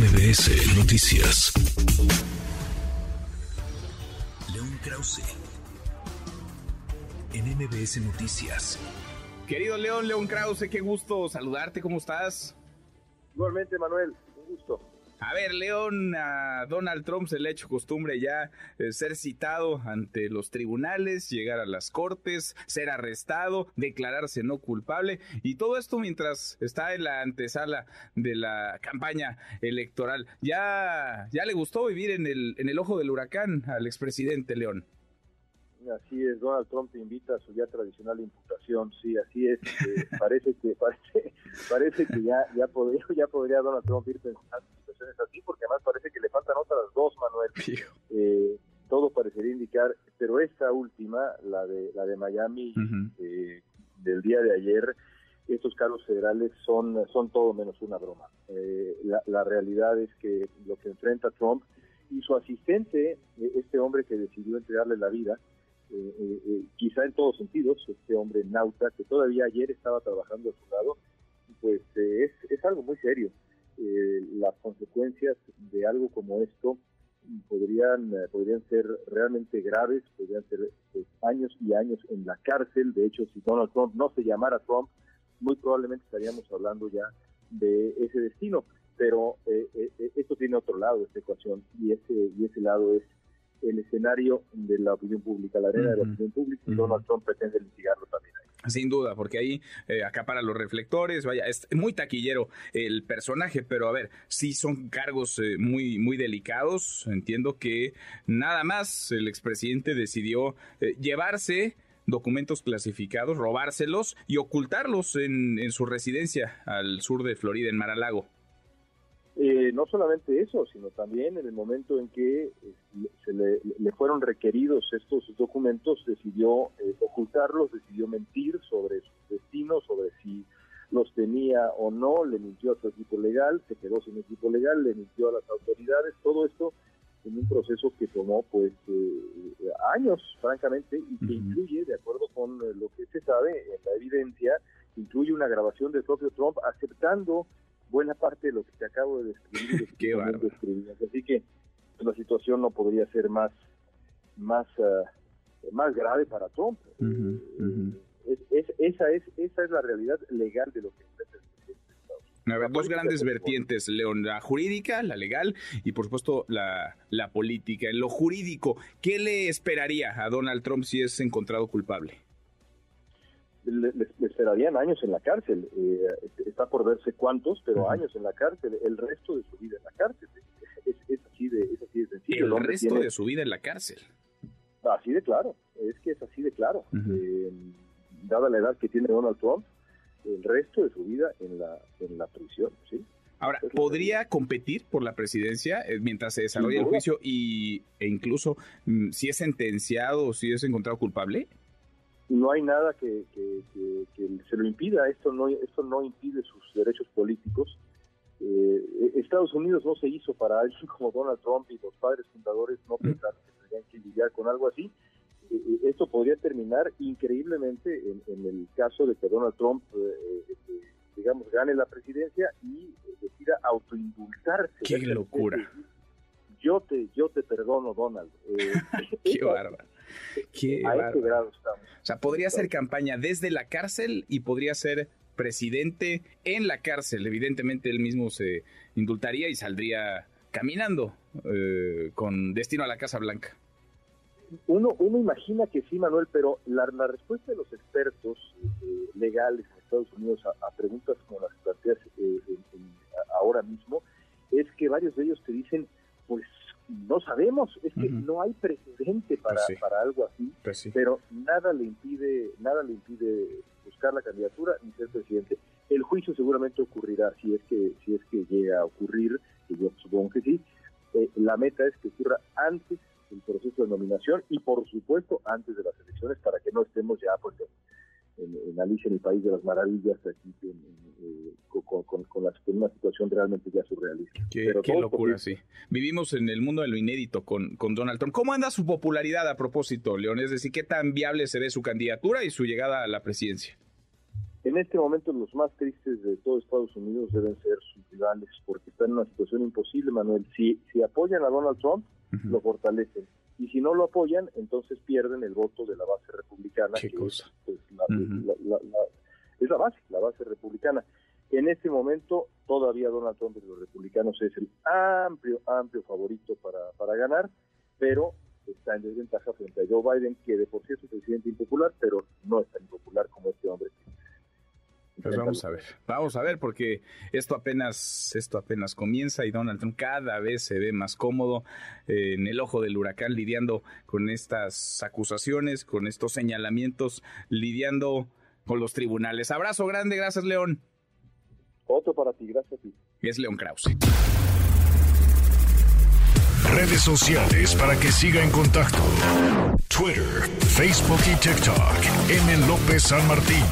MBS Noticias. León Krause. En MBS Noticias. Querido León, León Krause, qué gusto saludarte, ¿cómo estás? Igualmente, Manuel, un gusto. A ver, León, a Donald Trump se le ha hecho costumbre ya eh, ser citado ante los tribunales, llegar a las cortes, ser arrestado, declararse no culpable y todo esto mientras está en la antesala de la campaña electoral. Ya, ya le gustó vivir en el, en el ojo del huracán al expresidente León. Así es, Donald Trump invita a su ya tradicional imputación, sí, así es. Eh, parece que parece, parece que ya ya podría ya podría Donald Trump ir pensando así, porque además parece que le faltan otras dos, Manuel. Eh, todo parecería indicar, pero esta última, la de la de Miami eh, del día de ayer, estos cargos federales son son todo menos una broma. La, la realidad es que lo que enfrenta Trump y su asistente, este hombre que decidió entregarle la vida, eh, eh, eh, quizá en todos sentidos, este hombre nauta que todavía ayer estaba trabajando a su lado, pues es, es algo muy serio. Las consecuencias de algo como esto podrían podrían ser realmente graves, podrían ser pues, años y años en la cárcel. De hecho, si Donald Trump no se llamara Trump, muy probablemente estaríamos hablando ya de ese destino. Pero esto tiene otro lado, esta ecuación, y ese, y ese lado es el escenario de la opinión pública, la arena de la opinión pública, y Donald Trump pretende litigarlo también. Sin duda, porque ahí eh, acapara los reflectores, vaya, es muy taquillero el personaje, pero a ver, sí son cargos eh, muy, muy delicados. Entiendo que nada más el expresidente decidió eh, llevarse documentos clasificados, robárselos y ocultarlos en, en su residencia al sur de Florida, en Mar-a-Lago. Eh, no solamente eso, sino también en el momento en que eh, se le, fueron requeridos estos documentos, decidió eh, ocultarlos, decidió mentir sobre su destino, sobre si los tenía o no, le mintió a su equipo legal, se quedó sin equipo legal, le mintió a las autoridades, todo esto en un proceso que tomó pues años, francamente, y que incluye, de acuerdo con lo que se sabe en la evidencia, incluye una grabación del propio Trump aceptando buena parte de lo que te acabo de describir. Qué Así que la situación no podría ser más más ah, más grave para Trump. Es, esa es esa es la realidad legal de lo que dos grandes vertientes, León, la jurídica, la legal y por supuesto la, la política. En lo jurídico, ¿qué le esperaría a Donald Trump si es encontrado culpable? Le, esperarían años en la cárcel. Eh, está por verse cuántos, pero años en la cárcel, el resto de su vida en la cárcel. Es, así, de, sencillo. El, resto de su vida en la cárcel. Así de claro, es que es así de claro. Eh, dada la edad que tiene Donald Trump, el resto de su vida en la, en la prisión, ¿sí? Ahora, ¿podría competir por la presidencia eh, mientras se desarrolla el juicio y, e incluso mm, si es sentenciado o si es encontrado culpable? No hay nada que, se lo impida, esto no, esto no impide sus derechos políticos. Eh, Estados Unidos no se hizo para alguien como Donald Trump y los padres fundadores no pensaron que tendrían que lidiar con algo así. Eh, eh, esto podría terminar increíblemente en, el caso de que Donald Trump, digamos, gane la presidencia y decida autoindultarse. ¡Qué locura! Yo te, yo te perdono, Donald. ¡Qué bárbaro! Qué a este grado estamos. O sea, podría hacer campaña desde la cárcel y podría ser presidente en la cárcel. Evidentemente él mismo se indultaría y saldría caminando eh, con destino a la Casa Blanca. Uno, uno imagina que sí, Manuel, pero la, respuesta de los expertos eh, legales en Estados Unidos a, preguntas como las que planteas eh, ahora mismo es que varios de ellos te dicen, pues no sabemos, es que no hay precedente para, pues para algo así, pues pero nada le impide, nada le impide buscar la candidatura ni ser presidente. El juicio seguramente ocurrirá si es que, si es que llega a ocurrir, que yo supongo que sí. Eh, la meta es que ocurra antes del proceso de nominación y por supuesto antes de las elecciones para que no estemos ya pues en, Alicia en el País de las Maravillas, aquí eh, con, una situación realmente ya surrealista. Qué, locura, sí. Vivimos en el mundo de lo inédito con, con Donald Trump. ¿Cómo anda su popularidad a propósito, León? Es decir, ¿qué tan viable se ve su candidatura y su llegada a la presidencia? En este momento los más tristes de todo Estados Unidos deben ser sus rivales porque están en una situación imposible, Manuel. Si, si apoyan a Donald Trump, lo fortalecen. Y si no lo apoyan, entonces pierden el voto de la base republicana. ¿Qué cosa? Es, la, es la base, la base republicana. En este momento, todavía Donald Trump de los republicanos es el amplio, amplio favorito para, para ganar, pero está en desventaja frente a Joe Biden, que de por sí es un presidente impopular, pero no es tan impopular como este hombre. Pues vamos a ver, vamos a ver, porque esto apenas, esto apenas comienza y Donald Trump cada vez se ve más cómodo eh, en el ojo del huracán, lidiando con estas acusaciones, con estos señalamientos, lidiando con los tribunales. Abrazo grande, gracias León. Otro para ti, gracias a ti. Es León Krause. Redes sociales para que siga en contacto: Twitter, Facebook y TikTok. M. López San Martín.